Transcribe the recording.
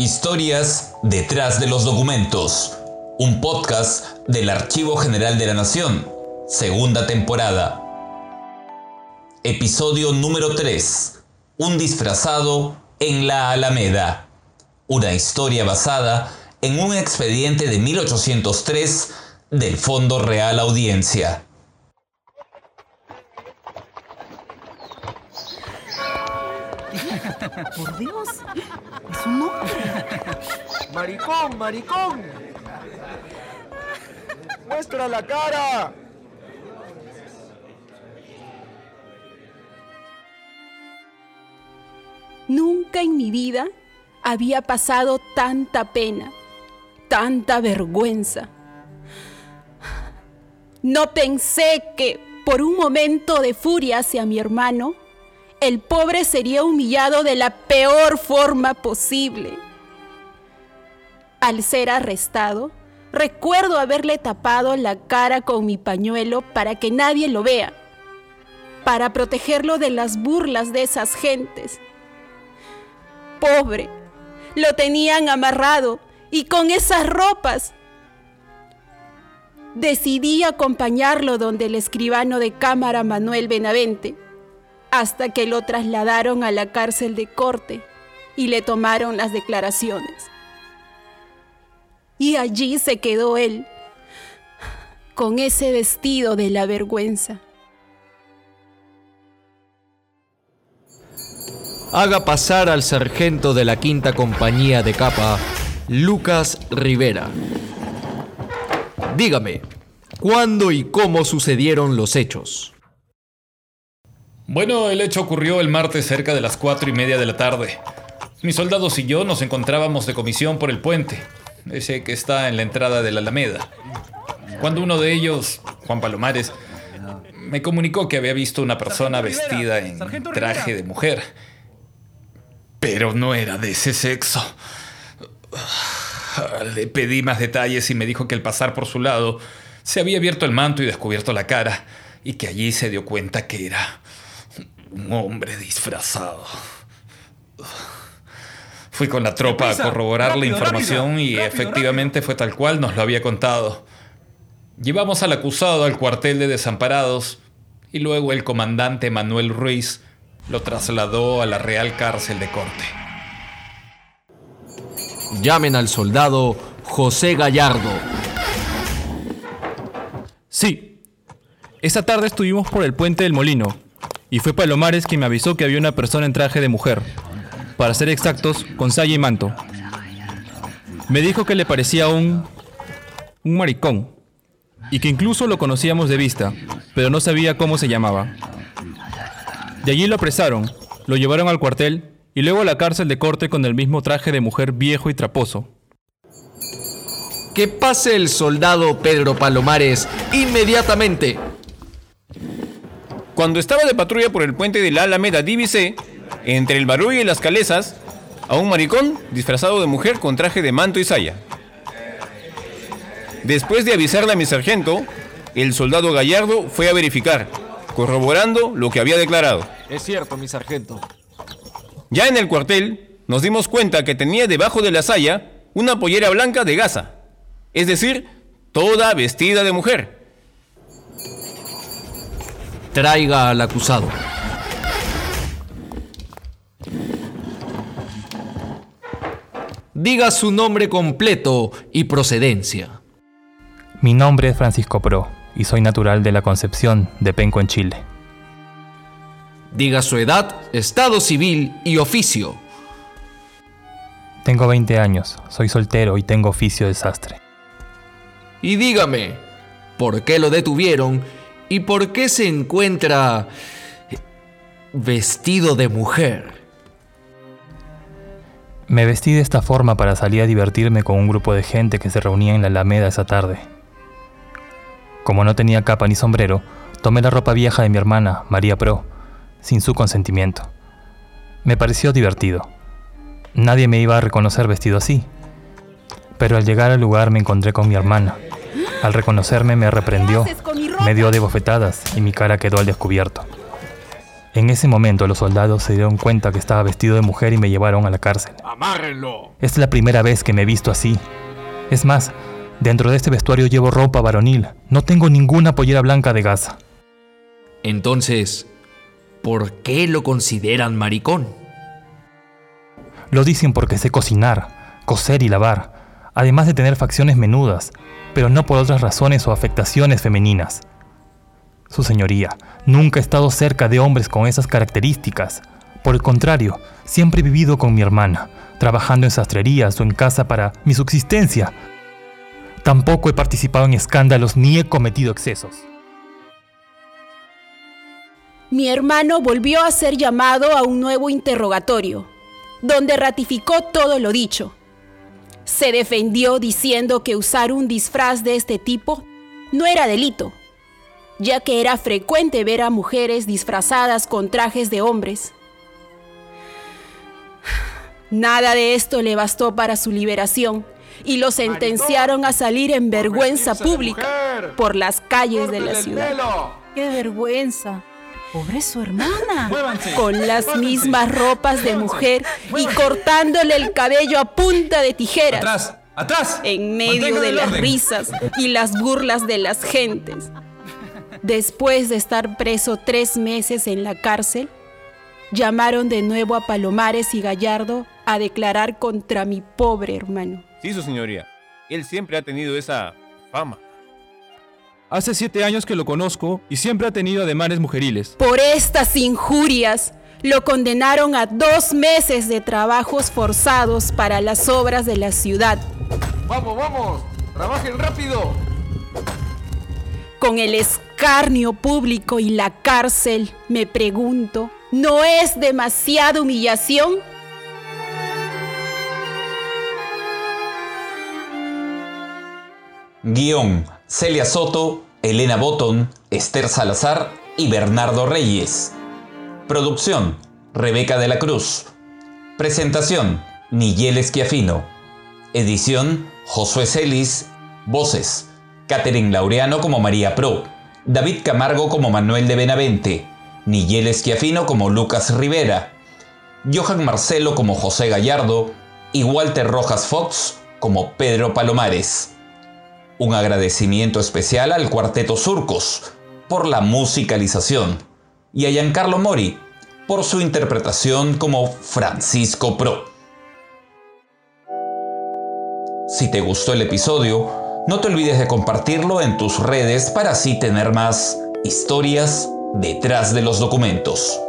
Historias detrás de los documentos. Un podcast del Archivo General de la Nación. Segunda temporada. Episodio número 3. Un disfrazado en la Alameda. Una historia basada en un expediente de 1803 del Fondo Real Audiencia. Por Dios, es un hombre. Maricón, maricón. Muestra la cara. Nunca en mi vida había pasado tanta pena, tanta vergüenza. No pensé que por un momento de furia hacia mi hermano, el pobre sería humillado de la peor forma posible. Al ser arrestado, recuerdo haberle tapado la cara con mi pañuelo para que nadie lo vea, para protegerlo de las burlas de esas gentes. Pobre, lo tenían amarrado y con esas ropas. Decidí acompañarlo donde el escribano de cámara Manuel Benavente hasta que lo trasladaron a la cárcel de corte y le tomaron las declaraciones. Y allí se quedó él, con ese vestido de la vergüenza. Haga pasar al sargento de la quinta compañía de capa, Lucas Rivera. Dígame, ¿cuándo y cómo sucedieron los hechos? Bueno, el hecho ocurrió el martes cerca de las cuatro y media de la tarde. Mis soldados y yo nos encontrábamos de comisión por el puente, ese que está en la entrada de la Alameda. Cuando uno de ellos, Juan Palomares, me comunicó que había visto una persona vestida en traje de mujer. Pero no era de ese sexo. Le pedí más detalles y me dijo que al pasar por su lado se había abierto el manto y descubierto la cara y que allí se dio cuenta que era un hombre disfrazado. Fui con la tropa a corroborar la información y efectivamente fue tal cual nos lo había contado. Llevamos al acusado al cuartel de desamparados y luego el comandante Manuel Ruiz lo trasladó a la Real Cárcel de Corte. Llamen al soldado José Gallardo. Sí. Esa tarde estuvimos por el puente del molino y fue Palomares quien me avisó que había una persona en traje de mujer. Para ser exactos, con saya y manto. Me dijo que le parecía un... un maricón. Y que incluso lo conocíamos de vista, pero no sabía cómo se llamaba. De allí lo apresaron, lo llevaron al cuartel y luego a la cárcel de corte con el mismo traje de mujer viejo y traposo. Que pase el soldado Pedro Palomares inmediatamente. Cuando estaba de patrulla por el puente de la Alameda divisé, entre el barullo y las calezas, a un maricón disfrazado de mujer con traje de manto y saya. Después de avisarle a mi sargento, el soldado Gallardo fue a verificar, corroborando lo que había declarado. Es cierto, mi sargento. Ya en el cuartel, nos dimos cuenta que tenía debajo de la saya una pollera blanca de gasa, es decir, toda vestida de mujer. Traiga al acusado. Diga su nombre completo y procedencia. Mi nombre es Francisco Pro y soy natural de la Concepción de Penco en Chile. Diga su edad, estado civil y oficio. Tengo 20 años, soy soltero y tengo oficio de sastre. Y dígame, ¿por qué lo detuvieron y por qué se encuentra vestido de mujer? Me vestí de esta forma para salir a divertirme con un grupo de gente que se reunía en la Alameda esa tarde. Como no tenía capa ni sombrero, tomé la ropa vieja de mi hermana, María Pro, sin su consentimiento. Me pareció divertido. Nadie me iba a reconocer vestido así. Pero al llegar al lugar me encontré con mi hermana. Al reconocerme me reprendió, me dio de bofetadas y mi cara quedó al descubierto. En ese momento los soldados se dieron cuenta que estaba vestido de mujer y me llevaron a la cárcel. ¡Amárrenlo! Es la primera vez que me he visto así. Es más, dentro de este vestuario llevo ropa varonil. No tengo ninguna pollera blanca de gasa. Entonces, ¿por qué lo consideran maricón? Lo dicen porque sé cocinar, coser y lavar, además de tener facciones menudas, pero no por otras razones o afectaciones femeninas. Su señoría, nunca he estado cerca de hombres con esas características. Por el contrario, siempre he vivido con mi hermana, trabajando en sastrerías o en casa para mi subsistencia. Tampoco he participado en escándalos ni he cometido excesos. Mi hermano volvió a ser llamado a un nuevo interrogatorio, donde ratificó todo lo dicho. Se defendió diciendo que usar un disfraz de este tipo no era delito, ya que era frecuente ver a mujeres disfrazadas con trajes de hombres. Nada de esto le bastó para su liberación y lo sentenciaron a salir en vergüenza pública por las calles de la ciudad. ¡Qué vergüenza! Pobre su hermana. Con las mismas ropas de mujer y cortándole el cabello a punta de tijeras. ¡Atrás! ¡Atrás! En medio de las risas y las burlas de las gentes. Después de estar preso tres meses en la cárcel, llamaron de nuevo a Palomares y Gallardo a declarar contra mi pobre hermano. Sí, su señoría. Él siempre ha tenido esa fama. Hace siete años que lo conozco y siempre ha tenido ademanes mujeriles. Por estas injurias, lo condenaron a dos meses de trabajos forzados para las obras de la ciudad. ¡Vamos, vamos! ¡Trabajen rápido! Con el escarnio público y la cárcel, me pregunto, ¿no es demasiada humillación? Guión, Celia Soto, Elena Botton, Esther Salazar y Bernardo Reyes. Producción, Rebeca de la Cruz. Presentación, Nigel Esquiafino. Edición, Josué Celis. Voces, Catherine Laureano como María Pro. David Camargo como Manuel de Benavente. Nigel Esquiafino como Lucas Rivera. Johan Marcelo como José Gallardo. Y Walter Rojas Fox como Pedro Palomares. Un agradecimiento especial al Cuarteto Surcos por la musicalización y a Giancarlo Mori por su interpretación como Francisco Pro. Si te gustó el episodio, no te olvides de compartirlo en tus redes para así tener más historias detrás de los documentos.